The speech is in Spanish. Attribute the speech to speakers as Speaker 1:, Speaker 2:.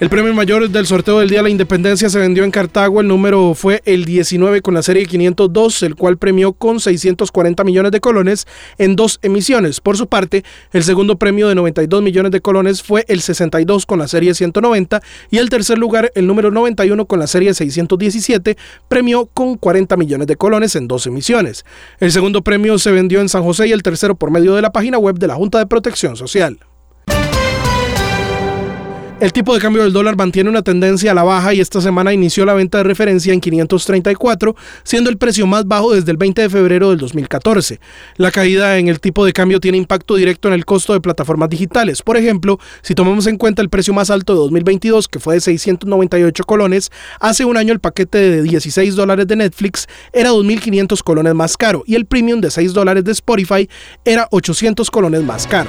Speaker 1: El premio mayor del sorteo del Día de la Independencia se vendió en Cartago. El número fue el 19 con la serie 502, el cual premió con 640 millones de colones en dos emisiones. Por su parte, el segundo premio de 92 millones de colones fue el 62 con la serie 190 y el tercer lugar, el número 91 con la serie 617, premió con 40 millones de colones en dos emisiones. El segundo premio se vendió en San José y el tercero por medio de la página web de la Junta de Protección Social. El tipo de cambio del dólar mantiene una tendencia a la baja y esta semana inició la venta de referencia en 534, siendo el precio más bajo desde el 20 de febrero del 2014. La caída en el tipo de cambio tiene impacto directo en el costo de plataformas digitales. Por ejemplo, si tomamos en cuenta el precio más alto de 2022, que fue de 698 colones, hace un año el paquete de 16 dólares de Netflix era 2.500 colones más caro y el premium de 6 dólares de Spotify era 800 colones más caro.